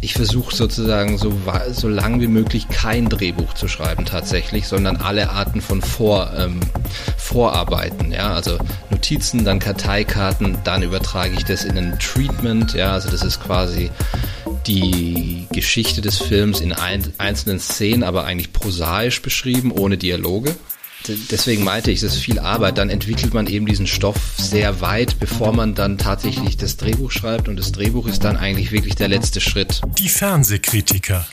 ich versuche sozusagen so, so lang wie möglich kein Drehbuch zu schreiben tatsächlich, sondern alle Arten von Vor, ähm, Vorarbeiten, ja, also Notizen, dann Karteikarten, dann übertrage ich das in ein Treatment, ja, also das ist quasi die Geschichte des Films in ein, einzelnen Szenen, aber eigentlich prosaisch beschrieben, ohne Dialoge deswegen meinte ich, es ist viel Arbeit. Dann entwickelt man eben diesen Stoff sehr weit, bevor man dann tatsächlich das Drehbuch schreibt. Und das Drehbuch ist dann eigentlich wirklich der letzte Schritt. Die Fernsehkritiker.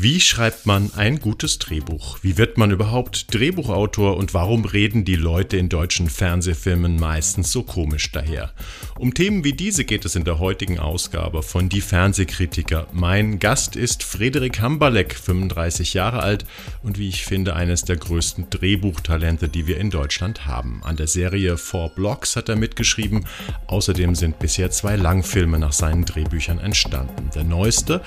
Wie schreibt man ein gutes Drehbuch? Wie wird man überhaupt Drehbuchautor und warum reden die Leute in deutschen Fernsehfilmen meistens so komisch daher? Um Themen wie diese geht es in der heutigen Ausgabe von Die Fernsehkritiker. Mein Gast ist Frederik Hamberleck, 35 Jahre alt und wie ich finde eines der größten Drehbuchtalente, die wir in Deutschland haben. An der Serie Four Blocks hat er mitgeschrieben. Außerdem sind bisher zwei Langfilme nach seinen Drehbüchern entstanden. Der neueste,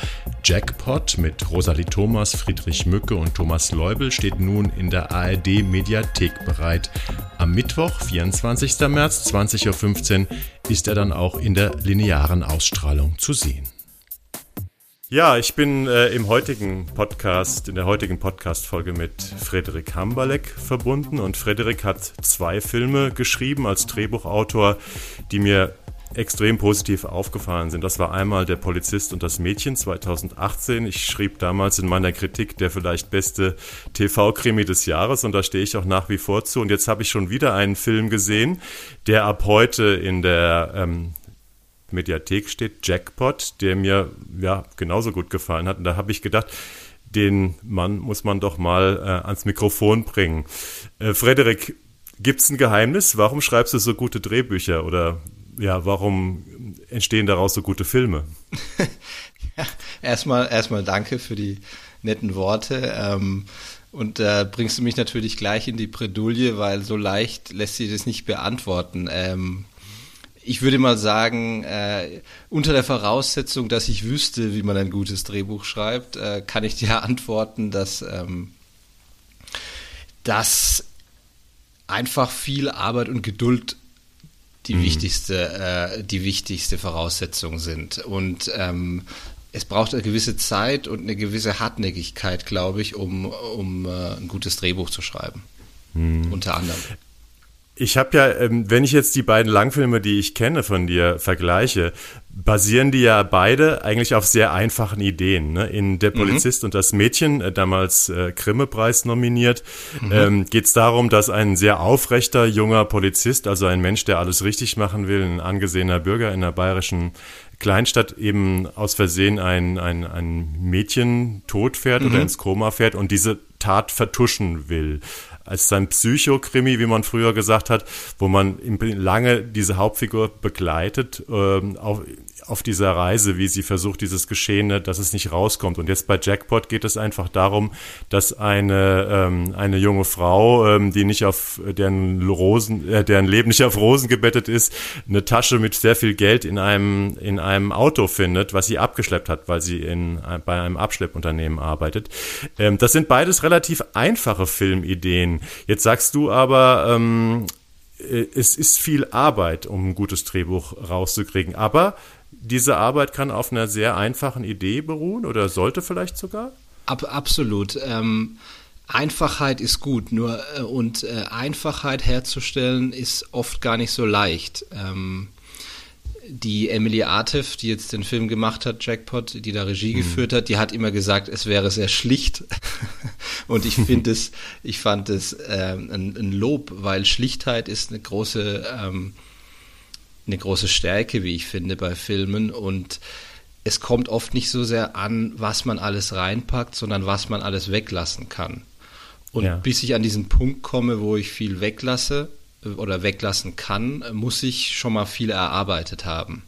Jackpot mit Rosalie Nathalie Thomas, Friedrich Mücke und Thomas Leubel steht nun in der ARD Mediathek bereit. Am Mittwoch, 24. März 20.15 Uhr ist er dann auch in der linearen Ausstrahlung zu sehen. Ja, ich bin äh, im heutigen Podcast, in der heutigen Podcast-Folge mit Frederik Hamberleck verbunden und Frederik hat zwei Filme geschrieben als Drehbuchautor, die mir extrem positiv aufgefallen sind. Das war einmal Der Polizist und das Mädchen 2018. Ich schrieb damals in meiner Kritik der vielleicht beste TV-Krimi des Jahres und da stehe ich auch nach wie vor zu. Und jetzt habe ich schon wieder einen Film gesehen, der ab heute in der ähm, Mediathek steht, Jackpot, der mir ja genauso gut gefallen hat. Und da habe ich gedacht, den Mann muss man doch mal äh, ans Mikrofon bringen. Äh, Frederik, gibt's ein Geheimnis? Warum schreibst du so gute Drehbücher oder ja, warum entstehen daraus so gute Filme? ja, erstmal, erstmal danke für die netten Worte. Ähm, und da äh, bringst du mich natürlich gleich in die Bredouille, weil so leicht lässt sich das nicht beantworten. Ähm, ich würde mal sagen, äh, unter der Voraussetzung, dass ich wüsste, wie man ein gutes Drehbuch schreibt, äh, kann ich dir antworten, dass, ähm, dass einfach viel Arbeit und Geduld die mhm. wichtigste, äh, die wichtigste Voraussetzung sind. Und ähm, es braucht eine gewisse Zeit und eine gewisse Hartnäckigkeit, glaube ich, um, um äh, ein gutes Drehbuch zu schreiben. Mhm. Unter anderem. Ich habe ja, ähm, wenn ich jetzt die beiden Langfilme, die ich kenne von dir, vergleiche, basieren die ja beide eigentlich auf sehr einfachen Ideen. Ne? In Der mhm. Polizist mhm. und das Mädchen, äh, damals äh, Grimme-Preis nominiert, mhm. ähm, geht es darum, dass ein sehr aufrechter junger Polizist, also ein Mensch, der alles richtig machen will, ein angesehener Bürger in einer bayerischen Kleinstadt eben aus Versehen ein, ein, ein Mädchen tot fährt mhm. oder ins Koma fährt und diese Tat vertuschen will als sein Psychokrimi, wie man früher gesagt hat, wo man lange diese Hauptfigur begleitet, ähm, auf, auf dieser Reise, wie sie versucht, dieses Geschehene, dass es nicht rauskommt. Und jetzt bei Jackpot geht es einfach darum, dass eine, ähm, eine junge Frau, ähm, die nicht auf deren Rosen, äh, deren Leben nicht auf Rosen gebettet ist, eine Tasche mit sehr viel Geld in einem, in einem Auto findet, was sie abgeschleppt hat, weil sie in, bei einem Abschleppunternehmen arbeitet. Ähm, das sind beides relativ einfache Filmideen. Jetzt sagst du aber, ähm, äh, es ist viel Arbeit, um ein gutes Drehbuch rauszukriegen. Aber diese Arbeit kann auf einer sehr einfachen Idee beruhen oder sollte vielleicht sogar? Ab, absolut. Ähm, Einfachheit ist gut, nur äh, und äh, Einfachheit herzustellen ist oft gar nicht so leicht. Ähm, die Emily Artif, die jetzt den Film gemacht hat, Jackpot, die da Regie mhm. geführt hat, die hat immer gesagt, es wäre sehr schlicht. und ich finde es, ich fand es äh, ein, ein, Lob, weil Schlichtheit ist eine große ähm, eine große Stärke, wie ich finde, bei Filmen. Und es kommt oft nicht so sehr an, was man alles reinpackt, sondern was man alles weglassen kann. Und ja. bis ich an diesen Punkt komme, wo ich viel weglasse oder weglassen kann, muss ich schon mal viel erarbeitet haben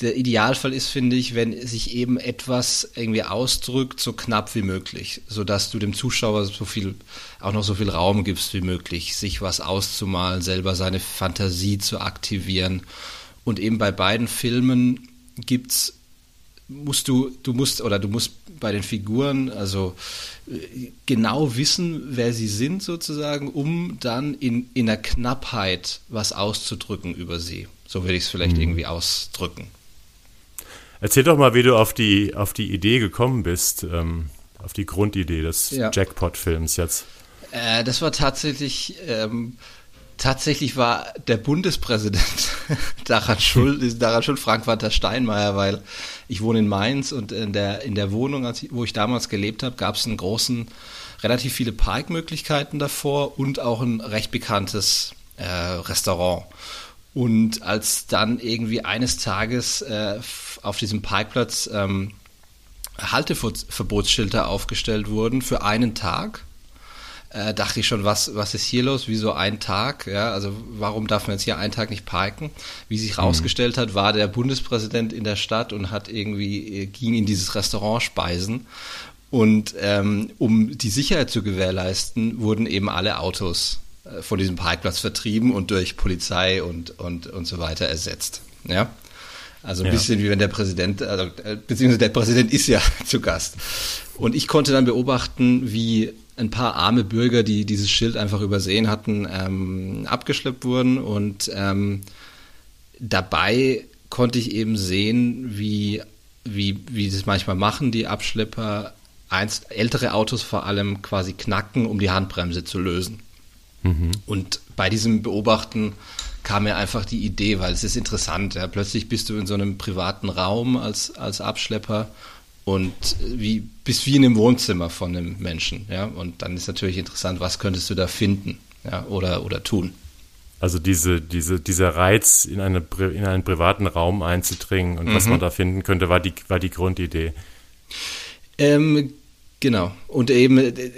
der Idealfall ist, finde ich, wenn sich eben etwas irgendwie ausdrückt, so knapp wie möglich, sodass du dem Zuschauer so viel, auch noch so viel Raum gibst wie möglich, sich was auszumalen, selber seine Fantasie zu aktivieren. Und eben bei beiden Filmen gibt's, musst du, du musst, oder du musst bei den Figuren, also äh, genau wissen, wer sie sind sozusagen, um dann in, in der Knappheit was auszudrücken über sie. So würde ich es vielleicht mhm. irgendwie ausdrücken. Erzähl doch mal, wie du auf die, auf die Idee gekommen bist, ähm, auf die Grundidee des ja. Jackpot-Films jetzt. Äh, das war tatsächlich, ähm, tatsächlich war der Bundespräsident daran schuld, daran schuld, Frank-Walter Steinmeier, weil ich wohne in Mainz und in der, in der Wohnung, ich, wo ich damals gelebt habe, gab es einen großen, relativ viele Parkmöglichkeiten davor und auch ein recht bekanntes äh, Restaurant. Und als dann irgendwie eines Tages äh, auf diesem Parkplatz ähm, Halteverbotsschilder aufgestellt wurden für einen Tag, äh, dachte ich schon, was, was ist hier los? Wieso ein Tag? Ja, also warum darf man jetzt hier einen Tag nicht parken? Wie sich herausgestellt mhm. hat, war der Bundespräsident in der Stadt und hat irgendwie, äh, ging in dieses Restaurant speisen. Und ähm, um die Sicherheit zu gewährleisten, wurden eben alle Autos äh, von diesem Parkplatz vertrieben und durch Polizei und, und, und so weiter ersetzt. Ja. Also ein ja. bisschen wie wenn der Präsident, also, äh, beziehungsweise der Präsident ist ja zu Gast. Und ich konnte dann beobachten, wie ein paar arme Bürger, die dieses Schild einfach übersehen hatten, ähm, abgeschleppt wurden. Und ähm, dabei konnte ich eben sehen, wie, wie, wie das manchmal machen, die Abschlepper, einst, ältere Autos vor allem quasi knacken, um die Handbremse zu lösen. Mhm. Und bei diesem Beobachten kam mir einfach die Idee, weil es ist interessant. Ja. Plötzlich bist du in so einem privaten Raum als, als Abschlepper und wie, bist wie in einem Wohnzimmer von einem Menschen. Ja. Und dann ist natürlich interessant, was könntest du da finden ja, oder, oder tun. Also diese, diese, dieser Reiz, in, eine, in einen privaten Raum einzudringen und mhm. was man da finden könnte, war die, war die Grundidee. Ähm, Genau. Und eben, äh,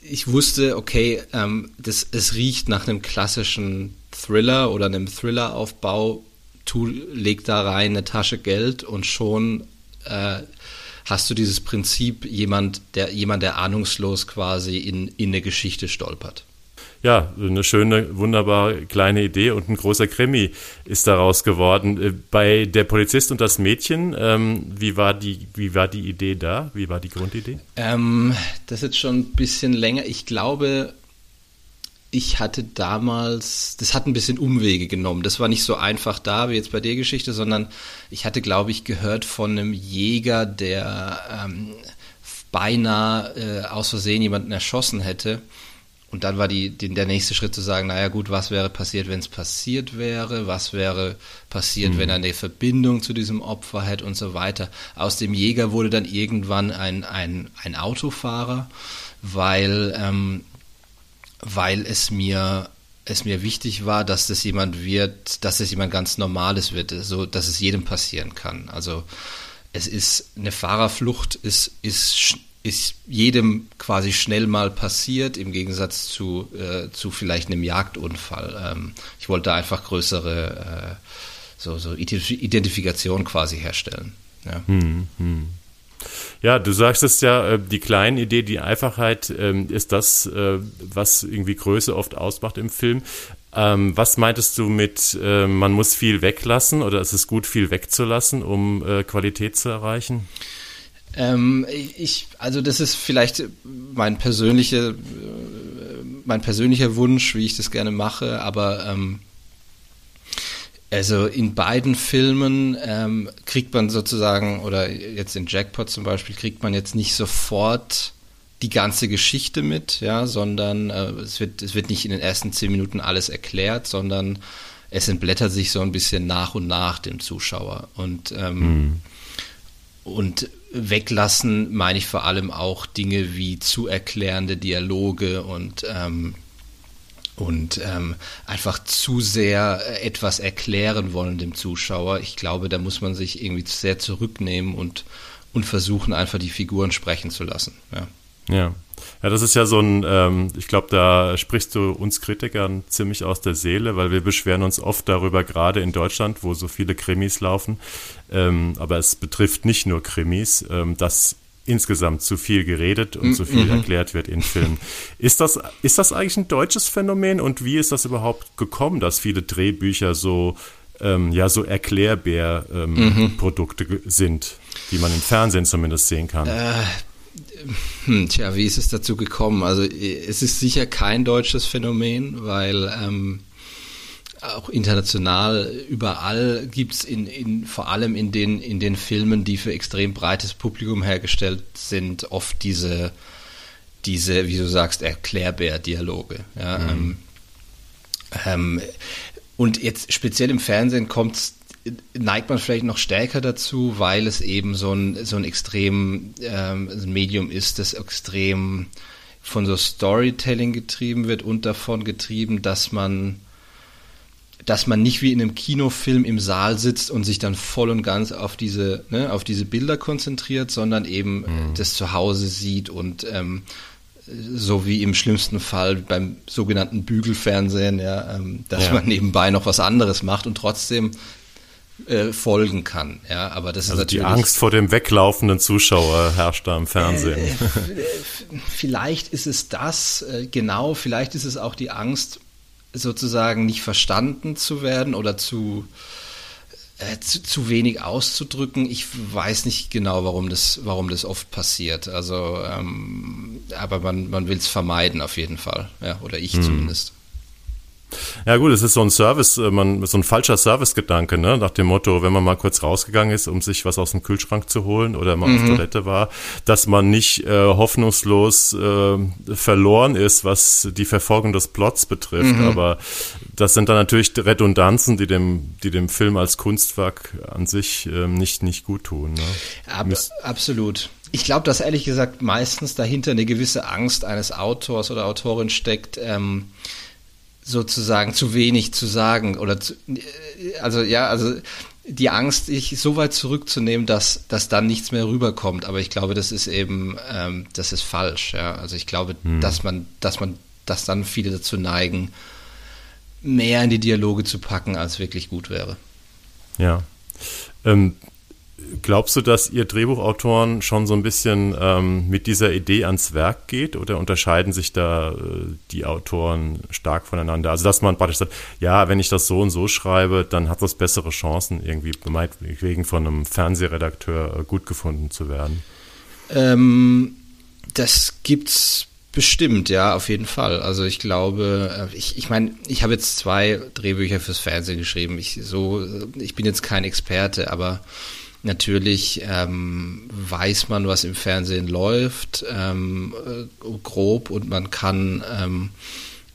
ich wusste, okay, ähm, das, es riecht nach einem klassischen Thriller oder einem Thriller-Aufbau. Tu, leg da rein eine Tasche Geld und schon äh, hast du dieses Prinzip, jemand, der, jemand, der ahnungslos quasi in, in eine Geschichte stolpert ja, eine schöne, wunderbare kleine Idee und ein großer Krimi ist daraus geworden. Äh, bei der Polizist und das Mädchen, ähm, wie, war die, wie war die Idee da? Wie war die Grundidee? Ähm, das ist jetzt schon ein bisschen länger. Ich glaube, ich hatte damals, das hat ein bisschen Umwege genommen. Das war nicht so einfach da wie jetzt bei der Geschichte, sondern ich hatte, glaube ich, gehört von einem Jäger, der ähm, beinahe äh, aus Versehen jemanden erschossen hätte und dann war die, die, der nächste Schritt zu sagen, naja gut, was wäre passiert, wenn es passiert wäre? Was wäre passiert, mhm. wenn er eine Verbindung zu diesem Opfer hätte und so weiter? Aus dem Jäger wurde dann irgendwann ein, ein, ein Autofahrer, weil, ähm, weil es mir es mir wichtig war, dass das jemand wird, dass es jemand ganz Normales wird, so dass es jedem passieren kann. Also es ist eine Fahrerflucht ist, ist ist jedem quasi schnell mal passiert, im Gegensatz zu, äh, zu vielleicht einem Jagdunfall. Ähm, ich wollte einfach größere äh, so, so Identifikation quasi herstellen. Ja. Hm, hm. Ja, du sagst es ja, äh, die kleine Idee, die Einfachheit ähm, ist das, äh, was irgendwie Größe oft ausmacht im Film. Ähm, was meintest du mit, äh, man muss viel weglassen oder ist es gut, viel wegzulassen, um Qualität zu erreichen? Ähm, ich, also das ist vielleicht mein persönliche, mein persönlicher Wunsch, wie ich das gerne mache, aber ähm, also in beiden Filmen ähm, kriegt man sozusagen, oder jetzt in Jackpot zum Beispiel, kriegt man jetzt nicht sofort die ganze Geschichte mit, ja, sondern äh, es, wird, es wird nicht in den ersten zehn Minuten alles erklärt, sondern es entblättert sich so ein bisschen nach und nach dem Zuschauer. Und, ähm, mhm. und weglassen meine ich vor allem auch Dinge wie zu erklärende Dialoge und ähm, und ähm, einfach zu sehr etwas erklären wollen dem Zuschauer. Ich glaube, da muss man sich irgendwie sehr zurücknehmen und, und versuchen, einfach die Figuren sprechen zu lassen. Ja. Ja. Ja, das ist ja so ein, ähm, ich glaube, da sprichst du uns Kritikern ziemlich aus der Seele, weil wir beschweren uns oft darüber, gerade in Deutschland, wo so viele Krimis laufen, ähm, aber es betrifft nicht nur Krimis, ähm, dass insgesamt zu viel geredet und zu viel mhm. erklärt wird in Filmen. Ist das, ist das eigentlich ein deutsches Phänomen und wie ist das überhaupt gekommen, dass viele Drehbücher so, ähm, ja, so erklärbär ähm, mhm. Produkte sind, die man im Fernsehen zumindest sehen kann? Äh, hm, tja, wie ist es dazu gekommen? Also es ist sicher kein deutsches Phänomen, weil ähm, auch international überall gibt es in, in, vor allem in den, in den Filmen, die für extrem breites Publikum hergestellt sind, oft diese, diese, wie du sagst, Erklärbär-Dialoge. Ja, mhm. ähm, ähm, und jetzt speziell im Fernsehen kommt neigt man vielleicht noch stärker dazu, weil es eben so ein, so ein extrem ähm, Medium ist, das extrem von so Storytelling getrieben wird und davon getrieben, dass man dass man nicht wie in einem Kinofilm im Saal sitzt und sich dann voll und ganz auf diese, ne, auf diese Bilder konzentriert, sondern eben mhm. das zu Hause sieht und ähm, so wie im schlimmsten Fall beim sogenannten Bügelfernsehen, ja, ähm, dass ja. man nebenbei noch was anderes macht und trotzdem äh, folgen kann. Ja, aber das also ist natürlich. Die Angst vor dem weglaufenden Zuschauer herrscht da im Fernsehen. Äh, vielleicht ist es das, äh, genau, vielleicht ist es auch die Angst, sozusagen nicht verstanden zu werden oder zu, äh, zu, zu, wenig auszudrücken. Ich weiß nicht genau, warum das, warum das oft passiert. Also, ähm, aber man, man will es vermeiden auf jeden Fall. Ja, oder ich hm. zumindest. Ja gut, es ist so ein Service, äh, man, so ein falscher Servicegedanke, ne? nach dem Motto, wenn man mal kurz rausgegangen ist, um sich was aus dem Kühlschrank zu holen oder mal mhm. auf Toilette war, dass man nicht äh, hoffnungslos äh, verloren ist, was die Verfolgung des Plots betrifft. Mhm. Aber das sind dann natürlich Redundanzen, die dem, die dem Film als Kunstwerk an sich äh, nicht, nicht gut tun. Ne? Ab, absolut. Ich glaube, dass ehrlich gesagt meistens dahinter eine gewisse Angst eines Autors oder Autorin steckt, ähm, sozusagen zu wenig zu sagen oder zu, also ja, also die Angst, sich so weit zurückzunehmen, dass, dass dann nichts mehr rüberkommt. Aber ich glaube, das ist eben, ähm, das ist falsch. Ja? Also ich glaube, hm. dass man, dass man, dass dann viele dazu neigen, mehr in die Dialoge zu packen, als wirklich gut wäre. Ja. Ähm, Glaubst du, dass ihr Drehbuchautoren schon so ein bisschen ähm, mit dieser Idee ans Werk geht oder unterscheiden sich da äh, die Autoren stark voneinander? Also, dass man praktisch sagt, ja, wenn ich das so und so schreibe, dann hat das bessere Chancen, irgendwie wegen von einem Fernsehredakteur äh, gut gefunden zu werden? Ähm, das gibt's bestimmt, ja, auf jeden Fall. Also ich glaube, äh, ich, ich meine, ich habe jetzt zwei Drehbücher fürs Fernsehen geschrieben. Ich so, äh, ich bin jetzt kein Experte, aber Natürlich ähm, weiß man, was im Fernsehen läuft, ähm, äh, grob, und man kann, ähm,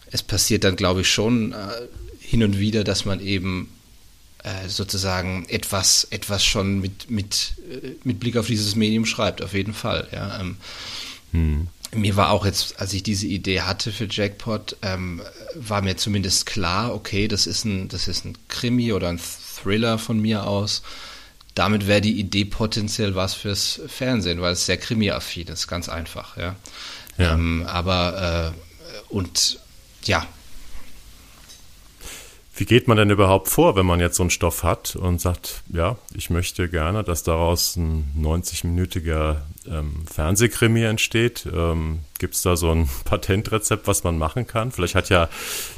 es passiert dann, glaube ich, schon äh, hin und wieder, dass man eben äh, sozusagen etwas, etwas schon mit, mit, äh, mit Blick auf dieses Medium schreibt, auf jeden Fall. Ja. Ähm, hm. Mir war auch jetzt, als ich diese Idee hatte für Jackpot, ähm, war mir zumindest klar, okay, das ist ein, das ist ein Krimi oder ein Thriller von mir aus damit wäre die Idee potenziell was fürs Fernsehen, weil es sehr krimi-affin ist, ganz einfach, ja. ja. Ähm, aber äh, und ja. Wie geht man denn überhaupt vor, wenn man jetzt so einen Stoff hat und sagt, ja, ich möchte gerne, dass daraus ein 90-minütiger ähm, Fernsehkrimi entsteht? Ähm, Gibt es da so ein Patentrezept, was man machen kann? Vielleicht hat ja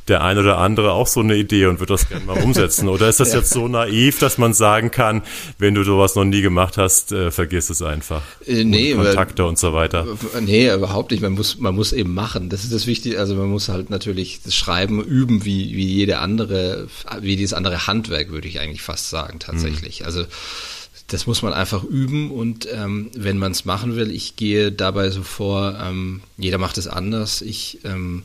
der ein oder andere auch so eine Idee und wird das gerne mal umsetzen. Oder ist das ja. jetzt so naiv, dass man sagen kann, wenn du sowas noch nie gemacht hast, äh, vergiss es einfach? Äh, nee, und Kontakte weil, und so weiter. Nee, überhaupt nicht. Man muss, man muss eben machen. Das ist das Wichtige. Also man muss halt natürlich das Schreiben üben, wie, wie jede andere, wie dieses andere Handwerk, würde ich eigentlich fast sagen, tatsächlich. Mhm. Also das muss man einfach üben und ähm, wenn man es machen will, ich gehe dabei so vor, ähm, jeder macht es anders. Ich, ähm,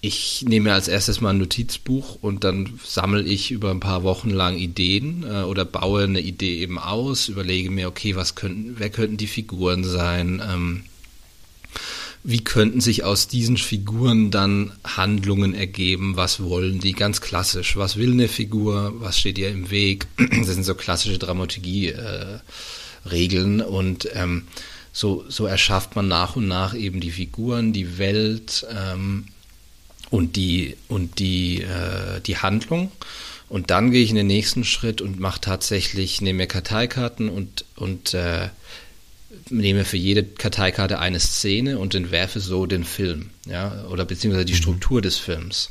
ich nehme als erstes mal ein Notizbuch und dann sammle ich über ein paar Wochen lang Ideen äh, oder baue eine Idee eben aus, überlege mir, okay, was könnten, wer könnten die Figuren sein, ähm, wie könnten sich aus diesen Figuren dann Handlungen ergeben? Was wollen die? Ganz klassisch. Was will eine Figur? Was steht ihr im Weg? Das sind so klassische Dramaturgie-Regeln. Äh, und ähm, so, so erschafft man nach und nach eben die Figuren, die Welt ähm, und die, und die, äh, die Handlung. Und dann gehe ich in den nächsten Schritt und mache tatsächlich, nehme mir Karteikarten und, und äh, nehme für jede Karteikarte eine Szene und entwerfe so den Film, ja, oder beziehungsweise die mhm. Struktur des Films.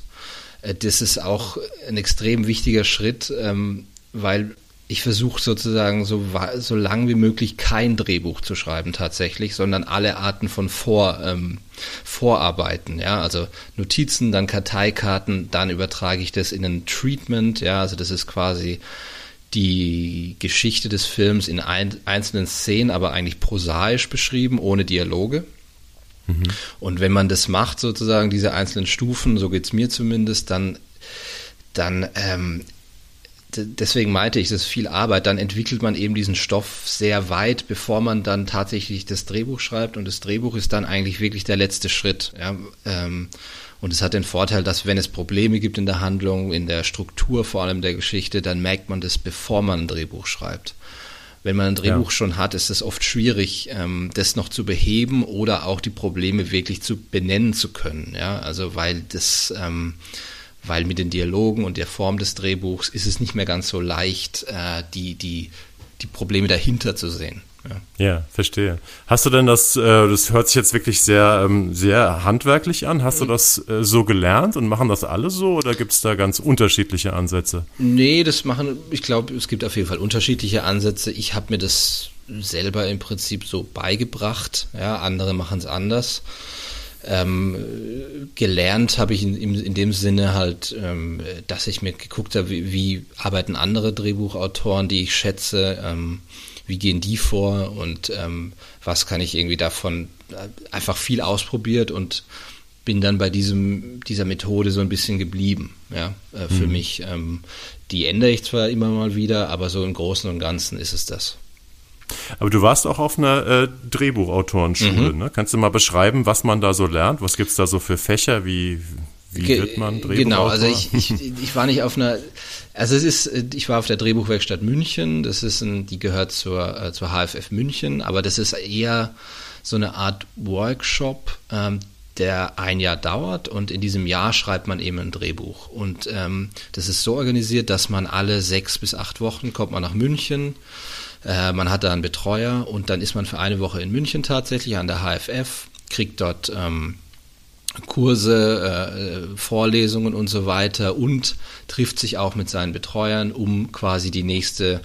Äh, das ist auch ein extrem wichtiger Schritt, ähm, weil ich versuche sozusagen so, so lang wie möglich kein Drehbuch zu schreiben tatsächlich, sondern alle Arten von Vor, ähm, Vorarbeiten, ja, also Notizen, dann Karteikarten, dann übertrage ich das in ein Treatment, ja, also das ist quasi die Geschichte des Films in ein, einzelnen Szenen, aber eigentlich prosaisch beschrieben, ohne Dialoge. Mhm. Und wenn man das macht, sozusagen diese einzelnen Stufen, so geht es mir zumindest, dann, dann ähm, deswegen meinte ich, das ist viel Arbeit. Dann entwickelt man eben diesen Stoff sehr weit, bevor man dann tatsächlich das Drehbuch schreibt. Und das Drehbuch ist dann eigentlich wirklich der letzte Schritt. Ja, ähm, und es hat den Vorteil, dass wenn es Probleme gibt in der Handlung, in der Struktur vor allem der Geschichte, dann merkt man das, bevor man ein Drehbuch schreibt. Wenn man ein Drehbuch ja. schon hat, ist es oft schwierig, ähm, das noch zu beheben oder auch die Probleme wirklich zu benennen zu können. Ja, also weil das ähm, weil mit den Dialogen und der Form des Drehbuchs ist es nicht mehr ganz so leicht, äh, die, die, die Probleme dahinter zu sehen. Ja. ja. verstehe. Hast du denn das, äh, das hört sich jetzt wirklich sehr, ähm, sehr handwerklich an, hast du das äh, so gelernt und machen das alle so oder gibt es da ganz unterschiedliche Ansätze? Nee, das machen, ich glaube, es gibt auf jeden Fall unterschiedliche Ansätze. Ich habe mir das selber im Prinzip so beigebracht, ja, andere machen es anders. Ähm, gelernt habe ich in, in, dem Sinne halt, ähm, dass ich mir geguckt habe, wie, wie, arbeiten andere Drehbuchautoren, die ich schätze, ähm, wie gehen die vor und ähm, was kann ich irgendwie davon äh, einfach viel ausprobiert und bin dann bei diesem, dieser Methode so ein bisschen geblieben, ja, äh, für mhm. mich. Ähm, die ändere ich zwar immer mal wieder, aber so im Großen und Ganzen ist es das. Aber du warst auch auf einer äh, Drehbuchautorenschule. Mhm. Ne? Kannst du mal beschreiben, was man da so lernt? Was gibt es da so für Fächer? Wie, wie wird man Drehbuchautor? Genau, also ich, ich, ich war nicht auf einer, also es ist, ich war auf der Drehbuchwerkstatt München, das ist ein, die gehört zur, äh, zur HFF München, aber das ist eher so eine Art Workshop, ähm, der ein Jahr dauert. Und in diesem Jahr schreibt man eben ein Drehbuch. Und ähm, das ist so organisiert, dass man alle sechs bis acht Wochen kommt man nach München, äh, man hat da einen Betreuer. Und dann ist man für eine Woche in München tatsächlich an der HFF, kriegt dort ähm, Kurse, äh, Vorlesungen und so weiter und trifft sich auch mit seinen Betreuern, um quasi die nächste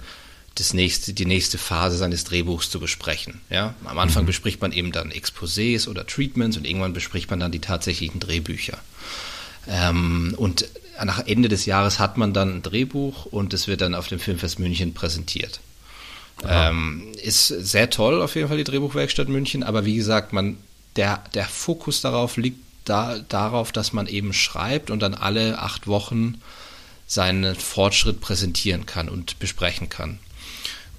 das nächste, die nächste Phase seines Drehbuchs zu besprechen. Ja? Am Anfang mhm. bespricht man eben dann Exposés oder Treatments und irgendwann bespricht man dann die tatsächlichen Drehbücher. Ähm, und nach Ende des Jahres hat man dann ein Drehbuch und es wird dann auf dem Filmfest München präsentiert. Ähm, ist sehr toll auf jeden Fall die Drehbuchwerkstatt München, aber wie gesagt, man, der, der Fokus darauf liegt da, darauf, dass man eben schreibt und dann alle acht Wochen seinen Fortschritt präsentieren kann und besprechen kann.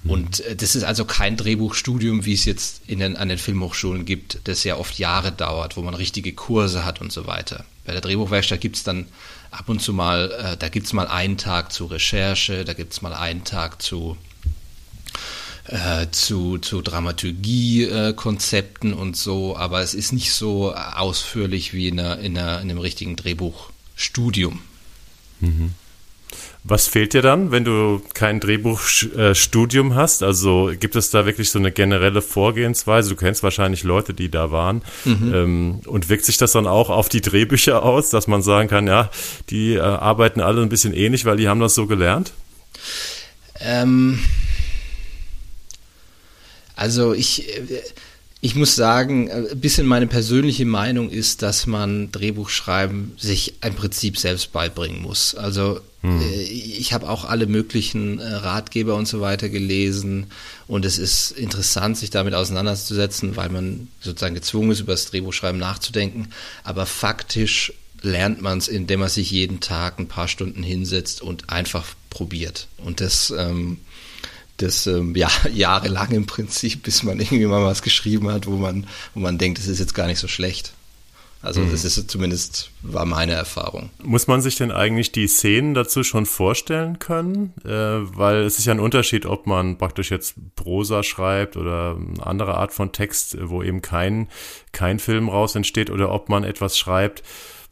Mhm. Und äh, das ist also kein Drehbuchstudium, wie es jetzt in den, an den Filmhochschulen gibt, das ja oft Jahre dauert, wo man richtige Kurse hat und so weiter. Bei der Drehbuchwerkstatt gibt es dann ab und zu mal, äh, da gibt es mal einen Tag zu Recherche, da gibt es mal einen Tag zu äh, zu, zu Dramaturgie-Konzepten äh, und so, aber es ist nicht so ausführlich wie in, einer, in, einer, in einem richtigen Drehbuchstudium. Mhm. Was fehlt dir dann, wenn du kein Drehbuchstudium hast? Also gibt es da wirklich so eine generelle Vorgehensweise? Du kennst wahrscheinlich Leute, die da waren. Mhm. Ähm, und wirkt sich das dann auch auf die Drehbücher aus, dass man sagen kann, ja, die äh, arbeiten alle ein bisschen ähnlich, weil die haben das so gelernt? Ähm, also ich, ich muss sagen, ein bisschen meine persönliche Meinung ist, dass man Drehbuchschreiben sich im Prinzip selbst beibringen muss. Also hm. Äh, ich habe auch alle möglichen äh, Ratgeber und so weiter gelesen und es ist interessant, sich damit auseinanderzusetzen, weil man sozusagen gezwungen ist, über das Drehbuchschreiben nachzudenken. Aber faktisch lernt man es, indem man sich jeden Tag ein paar Stunden hinsetzt und einfach probiert. Und das ähm, das ähm, ja, jahrelang im Prinzip, bis man irgendwie mal was geschrieben hat, wo man, wo man denkt, es ist jetzt gar nicht so schlecht. Also mhm. das ist zumindest war meine Erfahrung. Muss man sich denn eigentlich die Szenen dazu schon vorstellen können? Äh, weil es ist ja ein Unterschied, ob man praktisch jetzt Prosa schreibt oder eine andere Art von Text, wo eben kein, kein Film raus entsteht oder ob man etwas schreibt,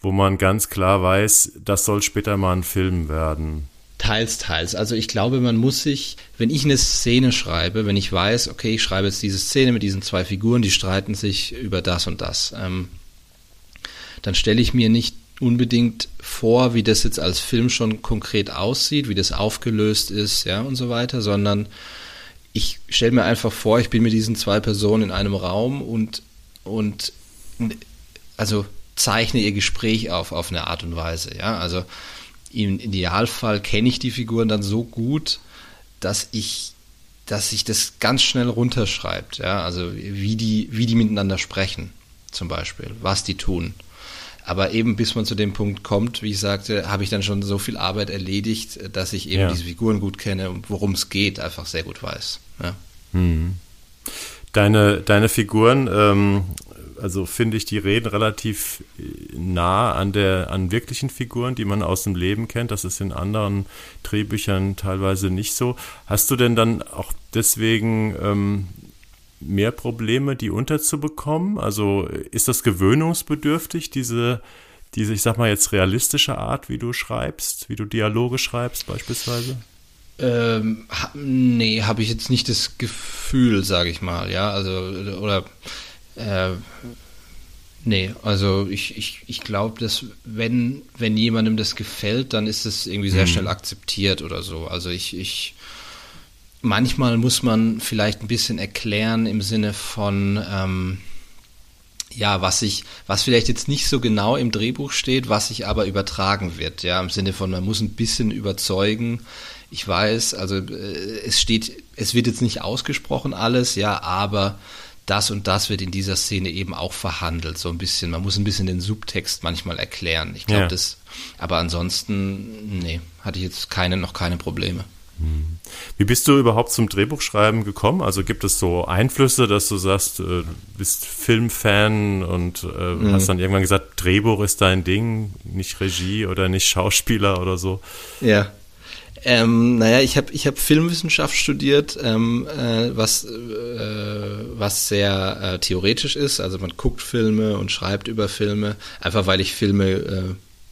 wo man ganz klar weiß, das soll später mal ein Film werden. Teils, teils. Also ich glaube, man muss sich, wenn ich eine Szene schreibe, wenn ich weiß, okay, ich schreibe jetzt diese Szene mit diesen zwei Figuren, die streiten sich über das und das, ähm, dann stelle ich mir nicht unbedingt vor, wie das jetzt als Film schon konkret aussieht, wie das aufgelöst ist, ja, und so weiter, sondern ich stelle mir einfach vor, ich bin mit diesen zwei Personen in einem Raum und, und also zeichne ihr Gespräch auf, auf eine Art und Weise, ja, also im Idealfall kenne ich die Figuren dann so gut, dass ich dass sich das ganz schnell runterschreibt, ja, also wie die, wie die miteinander sprechen, zum Beispiel, was die tun. Aber eben bis man zu dem Punkt kommt, wie ich sagte, habe ich dann schon so viel Arbeit erledigt, dass ich eben ja. diese Figuren gut kenne und worum es geht, einfach sehr gut weiß. Ja. Hm. Deine, deine Figuren, ähm, also finde ich, die reden relativ nah an der, an wirklichen Figuren, die man aus dem Leben kennt. Das ist in anderen Drehbüchern teilweise nicht so. Hast du denn dann auch deswegen ähm, mehr Probleme, die unterzubekommen? Also ist das gewöhnungsbedürftig, diese, diese, ich sag mal jetzt realistische Art, wie du schreibst, wie du Dialoge schreibst beispielsweise? Ähm, nee, habe ich jetzt nicht das Gefühl, sage ich mal, ja, also oder äh, nee, also ich, ich, ich glaube, dass wenn, wenn jemandem das gefällt, dann ist es irgendwie sehr mhm. schnell akzeptiert oder so. Also ich, ich manchmal muss man vielleicht ein bisschen erklären im Sinne von, ähm, ja, was ich, was vielleicht jetzt nicht so genau im Drehbuch steht, was sich aber übertragen wird, ja, im Sinne von, man muss ein bisschen überzeugen. Ich weiß, also äh, es steht, es wird jetzt nicht ausgesprochen alles, ja, aber das und das wird in dieser Szene eben auch verhandelt, so ein bisschen. Man muss ein bisschen den Subtext manchmal erklären. Ich glaube, ja. das, aber ansonsten, nee, hatte ich jetzt keine, noch keine Probleme. Hm. Wie bist du überhaupt zum Drehbuchschreiben gekommen? Also gibt es so Einflüsse, dass du sagst, du äh, bist Filmfan und äh, mhm. hast dann irgendwann gesagt, Drehbuch ist dein Ding, nicht Regie oder nicht Schauspieler oder so? Ja. Ähm, naja, ich habe ich hab Filmwissenschaft studiert, ähm, äh, was, äh, was sehr äh, theoretisch ist. Also man guckt Filme und schreibt über Filme, einfach weil ich Filme äh,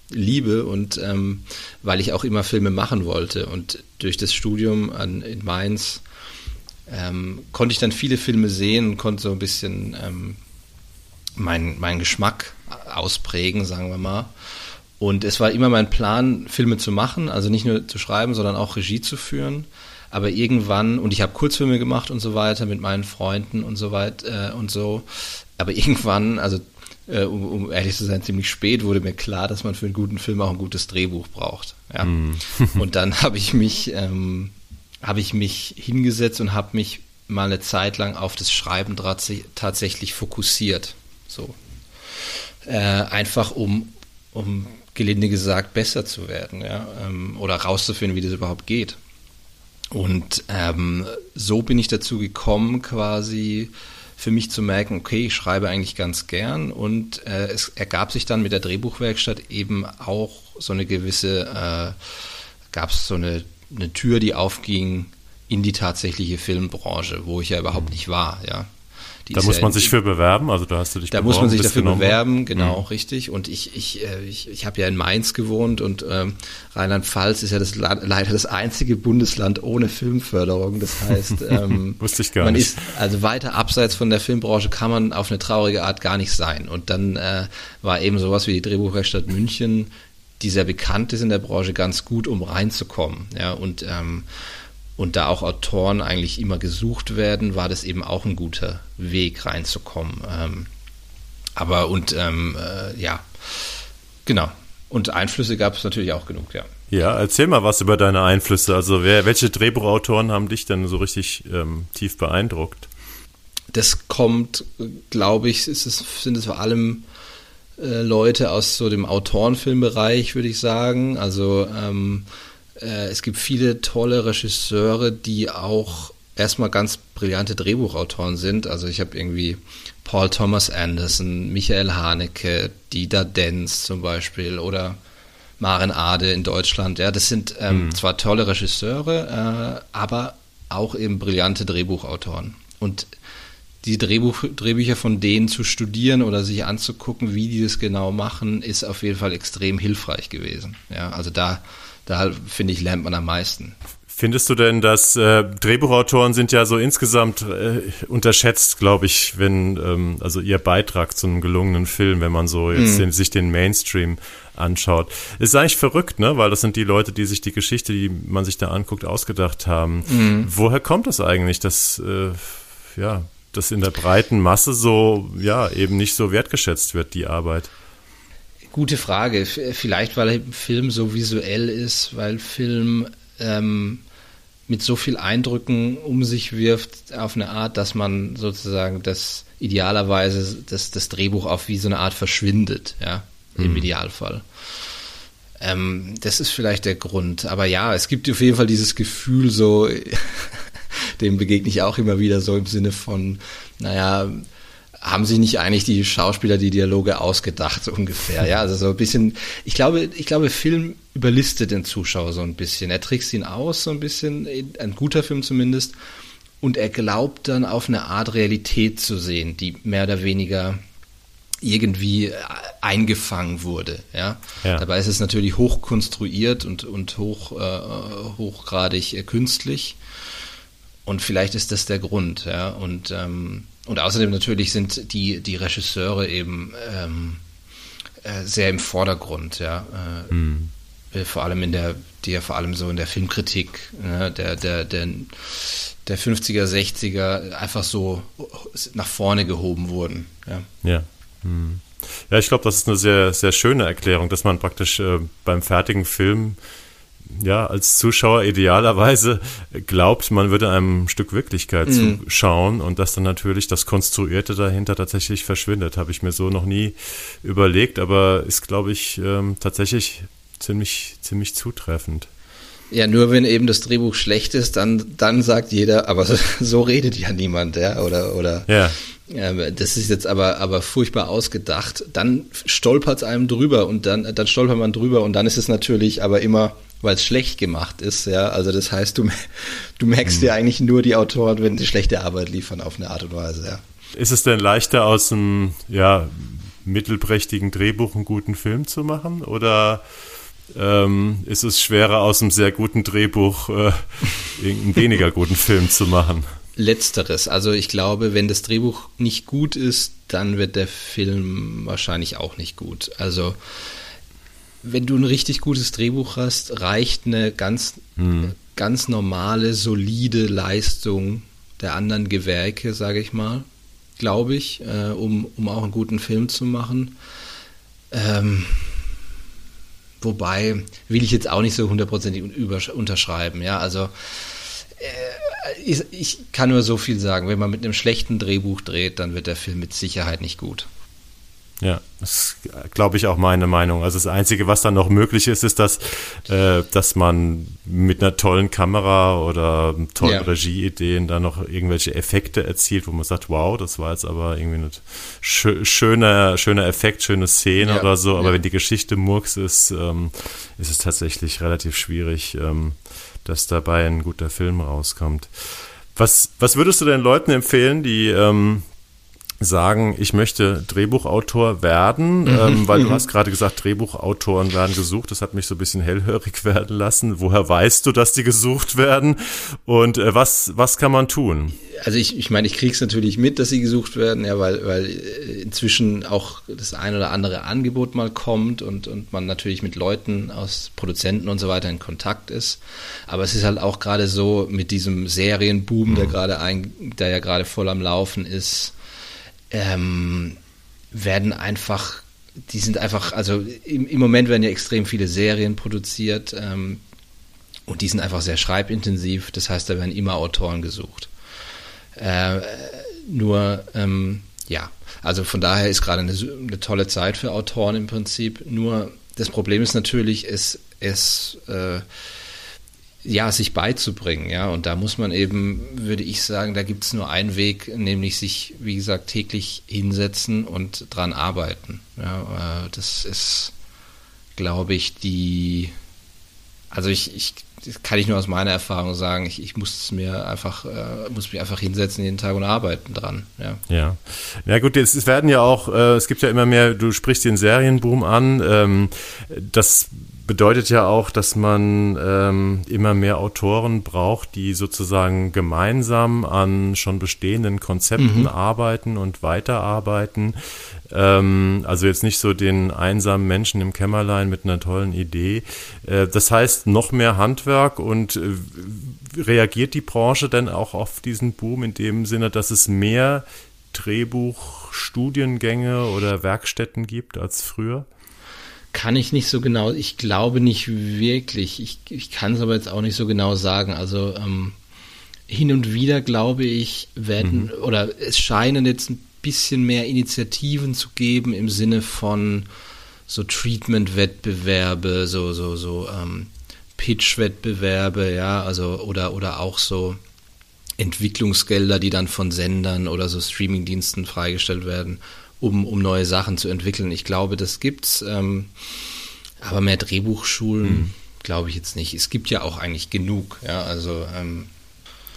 liebe und ähm, weil ich auch immer Filme machen wollte. Und durch das Studium an, in Mainz ähm, konnte ich dann viele Filme sehen und konnte so ein bisschen ähm, meinen mein Geschmack ausprägen, sagen wir mal. Und es war immer mein Plan, Filme zu machen, also nicht nur zu schreiben, sondern auch Regie zu führen. Aber irgendwann, und ich habe Kurzfilme gemacht und so weiter mit meinen Freunden und so weiter äh, und so. Aber irgendwann, also äh, um, um, ehrlich zu sein, ziemlich spät wurde mir klar, dass man für einen guten Film auch ein gutes Drehbuch braucht. Ja? Mm. und dann habe ich mich, ähm, habe ich mich hingesetzt und habe mich mal eine Zeit lang auf das Schreiben tatsächlich fokussiert. So. Äh, einfach um, um gelinde gesagt besser zu werden, ja, ähm, oder rauszufinden, wie das überhaupt geht. Und ähm, so bin ich dazu gekommen, quasi für mich zu merken, okay, ich schreibe eigentlich ganz gern und äh, es ergab sich dann mit der Drehbuchwerkstatt eben auch so eine gewisse, äh, gab es so eine, eine Tür, die aufging in die tatsächliche Filmbranche, wo ich ja überhaupt nicht war, ja. Da muss ja man sich für bewerben, also da hast du dich Da muss man sich dafür bewerben, genau, mhm. richtig. Und ich, ich, äh, ich, ich habe ja in Mainz gewohnt und ähm, Rheinland-Pfalz ist ja das leider das einzige Bundesland ohne Filmförderung. Das heißt, ähm, wusste ich gar man nicht. ist also weiter abseits von der Filmbranche kann man auf eine traurige Art gar nicht sein. Und dann äh, war eben sowas wie die Drehbuchwerkstatt München, die sehr bekannt ist in der Branche, ganz gut, um reinzukommen. Ja, und ähm, und da auch Autoren eigentlich immer gesucht werden, war das eben auch ein guter Weg reinzukommen. Ähm, aber und ähm, äh, ja, genau. Und Einflüsse gab es natürlich auch genug, ja. Ja, erzähl mal was über deine Einflüsse. Also wer, welche Drehbuchautoren haben dich denn so richtig ähm, tief beeindruckt? Das kommt, glaube ich, es, sind es vor allem äh, Leute aus so dem Autorenfilmbereich, würde ich sagen. Also ähm, äh, es gibt viele tolle Regisseure, die auch erstmal ganz brillante Drehbuchautoren sind. Also ich habe irgendwie Paul Thomas Anderson, Michael Haneke, Dieter Denz zum Beispiel oder Maren Ade in Deutschland. Ja, das sind ähm, mhm. zwar tolle Regisseure, äh, aber auch eben brillante Drehbuchautoren. Und die Drehbuch, Drehbücher von denen zu studieren oder sich anzugucken, wie die das genau machen, ist auf jeden Fall extrem hilfreich gewesen. Ja, also da da finde ich, lernt man am meisten. Findest du denn, dass äh, Drehbuchautoren sind ja so insgesamt äh, unterschätzt, glaube ich, wenn ähm, also ihr Beitrag zu einem gelungenen Film, wenn man so jetzt mhm. den, sich den Mainstream anschaut, ist eigentlich verrückt, ne? Weil das sind die Leute, die sich die Geschichte, die man sich da anguckt, ausgedacht haben. Mhm. Woher kommt das eigentlich, dass äh, ja, dass in der breiten Masse so ja eben nicht so wertgeschätzt wird die Arbeit? Gute Frage. Vielleicht, weil Film so visuell ist, weil Film ähm, mit so viel Eindrücken um sich wirft auf eine Art, dass man sozusagen das idealerweise das, das Drehbuch auf wie so eine Art verschwindet, ja, im mhm. Idealfall. Ähm, das ist vielleicht der Grund. Aber ja, es gibt auf jeden Fall dieses Gefühl so, dem begegne ich auch immer wieder so im Sinne von, naja, haben sich nicht eigentlich die Schauspieler die Dialoge ausgedacht, so ungefähr. Ja, also so ein bisschen, ich glaube, ich glaube, Film überlistet den Zuschauer so ein bisschen. Er trickst ihn aus, so ein bisschen, ein guter Film zumindest. Und er glaubt dann auf eine Art Realität zu sehen, die mehr oder weniger irgendwie eingefangen wurde. Ja? ja. Dabei ist es natürlich hoch konstruiert und, und hoch, äh, hochgradig äh, künstlich. Und vielleicht ist das der Grund. Ja? Und ähm, und außerdem natürlich sind die, die Regisseure eben ähm, äh, sehr im Vordergrund, ja. Äh, mhm. Vor allem in der, die ja vor allem so in der Filmkritik ne, der, der, der, der 50er, 60er einfach so nach vorne gehoben wurden. Ja. ja. Mhm. Ja, ich glaube, das ist eine sehr, sehr schöne Erklärung, dass man praktisch äh, beim fertigen Film ja, als Zuschauer idealerweise glaubt, man würde einem Stück Wirklichkeit mhm. zuschauen und dass dann natürlich das Konstruierte dahinter tatsächlich verschwindet. Habe ich mir so noch nie überlegt, aber ist, glaube ich, ähm, tatsächlich ziemlich, ziemlich zutreffend. Ja, nur wenn eben das Drehbuch schlecht ist, dann, dann sagt jeder, aber so, so redet ja niemand, ja, oder, oder ja. äh, das ist jetzt aber, aber furchtbar ausgedacht. Dann stolpert es einem drüber und dann, dann stolpert man drüber und dann ist es natürlich aber immer weil es schlecht gemacht ist, ja. Also das heißt, du, du merkst mhm. ja eigentlich nur die Autoren, wenn sie schlechte Arbeit liefern auf eine Art und Weise, ja. Ist es denn leichter aus einem ja, mittelprächtigen Drehbuch einen guten Film zu machen? Oder ähm, ist es schwerer aus einem sehr guten Drehbuch äh, einen weniger guten Film zu machen? Letzteres. Also ich glaube, wenn das Drehbuch nicht gut ist, dann wird der Film wahrscheinlich auch nicht gut. Also wenn du ein richtig gutes Drehbuch hast, reicht eine ganz, hm. ganz normale, solide Leistung der anderen Gewerke, sage ich mal, glaube ich, äh, um, um auch einen guten Film zu machen. Ähm, wobei will ich jetzt auch nicht so hundertprozentig unterschreiben. Ja, also äh, ich, ich kann nur so viel sagen. Wenn man mit einem schlechten Drehbuch dreht, dann wird der Film mit Sicherheit nicht gut. Ja, das glaube ich auch meine Meinung. Also das Einzige, was dann noch möglich ist, ist, dass, äh, dass man mit einer tollen Kamera oder tollen ja. Regieideen dann noch irgendwelche Effekte erzielt, wo man sagt, wow, das war jetzt aber irgendwie ein schö schöner, schöner Effekt, schöne Szene ja. oder so. Aber ja. wenn die Geschichte Murks ist, ähm, ist es tatsächlich relativ schwierig, ähm, dass dabei ein guter Film rauskommt. Was, was würdest du den Leuten empfehlen, die ähm, sagen, ich möchte Drehbuchautor werden, mhm. ähm, weil du mhm. hast gerade gesagt, Drehbuchautoren werden gesucht. Das hat mich so ein bisschen hellhörig werden lassen. Woher weißt du, dass die gesucht werden? Und äh, was, was kann man tun? Also ich, ich meine, ich kriege es natürlich mit, dass sie gesucht werden, ja, weil, weil äh, inzwischen auch das ein oder andere Angebot mal kommt und, und man natürlich mit Leuten aus Produzenten und so weiter in Kontakt ist. Aber es ist halt auch gerade so mit diesem Serienboom, mhm. der gerade ein, der ja gerade voll am Laufen ist, ähm, werden einfach, die sind einfach, also im, im, Moment werden ja extrem viele Serien produziert ähm, und die sind einfach sehr schreibintensiv. Das heißt, da werden immer Autoren gesucht. Äh, nur, ähm, ja, also von daher ist gerade eine, eine, tolle Zeit für Autoren im Prinzip. Nur das Problem ist natürlich, es, es äh, ja, sich beizubringen, ja. Und da muss man eben, würde ich sagen, da gibt es nur einen Weg, nämlich sich, wie gesagt, täglich hinsetzen und dran arbeiten. Ja, äh, das ist, glaube ich, die, also ich, ich das kann ich nur aus meiner Erfahrung sagen, ich, ich muss es mir einfach, äh, muss mich einfach hinsetzen jeden Tag und arbeiten dran. Ja, ja. ja gut, es, es werden ja auch, äh, es gibt ja immer mehr, du sprichst den Serienboom an, ähm, das bedeutet ja auch, dass man ähm, immer mehr Autoren braucht, die sozusagen gemeinsam an schon bestehenden Konzepten mhm. arbeiten und weiterarbeiten. Ähm, also jetzt nicht so den einsamen Menschen im Kämmerlein mit einer tollen Idee. Äh, das heißt, noch mehr Handwerk und äh, reagiert die Branche denn auch auf diesen Boom in dem Sinne, dass es mehr Drehbuchstudiengänge oder Werkstätten gibt als früher? Kann ich nicht so genau, ich glaube nicht wirklich. Ich, ich kann es aber jetzt auch nicht so genau sagen. Also ähm, hin und wieder, glaube ich, werden, mhm. oder es scheinen jetzt ein bisschen mehr Initiativen zu geben im Sinne von so Treatment-Wettbewerbe, so, so, so ähm, Pitch-Wettbewerbe, ja, also oder, oder auch so Entwicklungsgelder, die dann von Sendern oder so Streamingdiensten freigestellt werden, um, um neue Sachen zu entwickeln. Ich glaube, das gibt's, ähm, aber mehr Drehbuchschulen hm. glaube ich jetzt nicht. Es gibt ja auch eigentlich genug, ja, also ähm,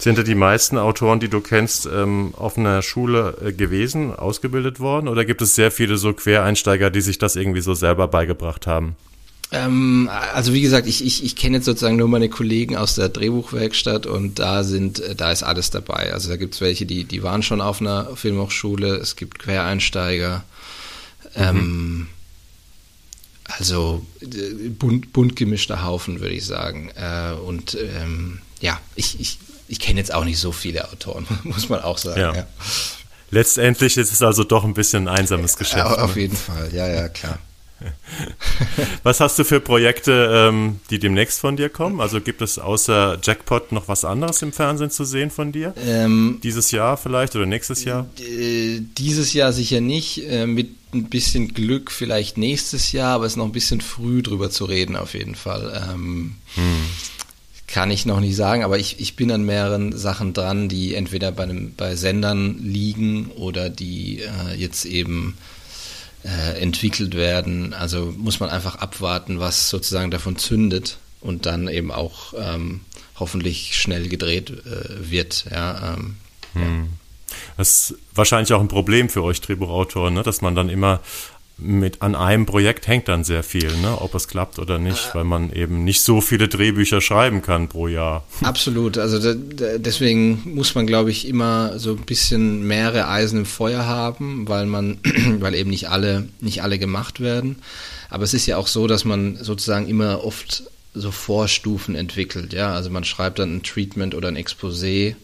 sind da die meisten Autoren, die du kennst, ähm, auf einer Schule äh, gewesen, ausgebildet worden? Oder gibt es sehr viele so Quereinsteiger, die sich das irgendwie so selber beigebracht haben? Ähm, also wie gesagt, ich, ich, ich kenne jetzt sozusagen nur meine Kollegen aus der Drehbuchwerkstatt und da sind, äh, da ist alles dabei. Also da gibt es welche, die, die waren schon auf einer Filmhochschule, es gibt Quereinsteiger. Mhm. Ähm, also äh, bunt, bunt gemischter Haufen, würde ich sagen. Äh, und ähm, ja, ich, ich, ich kenne jetzt auch nicht so viele Autoren, muss man auch sagen. Ja. Ja. Letztendlich ist es also doch ein bisschen ein einsames Geschäft. Ja, auf ne? jeden Fall, ja, ja, klar. was hast du für Projekte, ähm, die demnächst von dir kommen? Also gibt es außer Jackpot noch was anderes im Fernsehen zu sehen von dir? Ähm, dieses Jahr vielleicht oder nächstes Jahr? Dieses Jahr sicher nicht. Äh, mit ein bisschen Glück vielleicht nächstes Jahr, aber es ist noch ein bisschen früh drüber zu reden auf jeden Fall. Ähm, hm. Kann ich noch nicht sagen, aber ich, ich bin an mehreren Sachen dran, die entweder bei, einem, bei Sendern liegen oder die äh, jetzt eben äh, entwickelt werden. Also muss man einfach abwarten, was sozusagen davon zündet und dann eben auch ähm, hoffentlich schnell gedreht äh, wird. Ja, ähm, hm. ja. Das ist wahrscheinlich auch ein Problem für euch Drehbuchautoren, ne? dass man dann immer mit an einem Projekt hängt dann sehr viel, ne? ob es klappt oder nicht, weil man eben nicht so viele Drehbücher schreiben kann pro Jahr. Absolut, also da, deswegen muss man, glaube ich, immer so ein bisschen mehrere Eisen im Feuer haben, weil man, weil eben nicht alle, nicht alle gemacht werden. Aber es ist ja auch so, dass man sozusagen immer oft so Vorstufen entwickelt, ja. Also man schreibt dann ein Treatment oder ein Exposé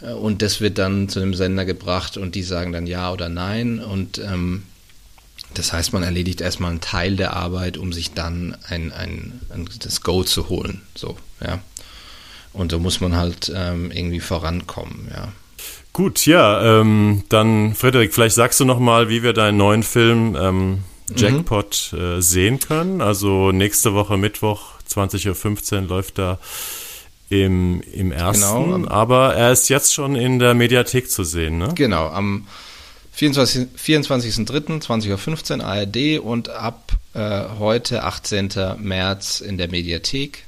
äh, und das wird dann zu einem Sender gebracht und die sagen dann ja oder nein und ähm, das heißt, man erledigt erstmal einen Teil der Arbeit, um sich dann ein, ein, ein das Go zu holen. So, ja. Und so muss man halt ähm, irgendwie vorankommen, ja. Gut, ja, ähm, dann Frederik, vielleicht sagst du noch mal, wie wir deinen neuen Film ähm, Jackpot mhm. äh, sehen können. Also nächste Woche Mittwoch 20.15 Uhr läuft da im, im ersten, genau. aber er ist jetzt schon in der Mediathek zu sehen, ne? Genau, am 24.03. 20.15 Uhr ARD und ab äh, heute, 18. März, in der Mediathek.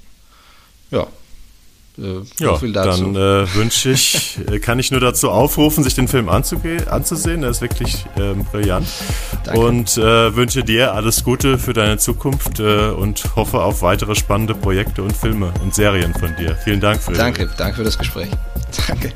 Ja. Äh, ja, dann äh, wünsche ich, äh, kann ich nur dazu aufrufen, sich den Film anzusehen. Der ist wirklich ähm, brillant. Danke. Und äh, wünsche dir alles Gute für deine Zukunft äh, und hoffe auf weitere spannende Projekte und Filme und Serien von dir. Vielen Dank für Danke, danke für das Gespräch. Danke.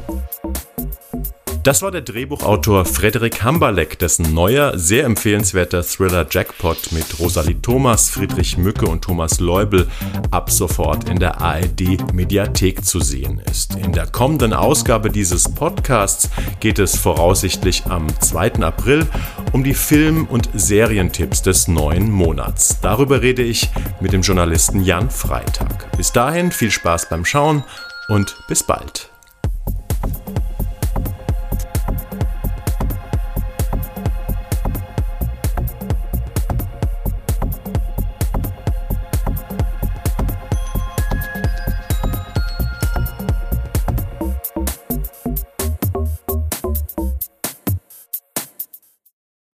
Das war der Drehbuchautor Frederik Hamberleck, dessen neuer, sehr empfehlenswerter Thriller Jackpot mit Rosalie Thomas, Friedrich Mücke und Thomas Leubel ab sofort in der ARD Mediathek zu sehen ist. In der kommenden Ausgabe dieses Podcasts geht es voraussichtlich am 2. April um die Film- und Serientipps des neuen Monats. Darüber rede ich mit dem Journalisten Jan Freitag. Bis dahin viel Spaß beim Schauen und bis bald.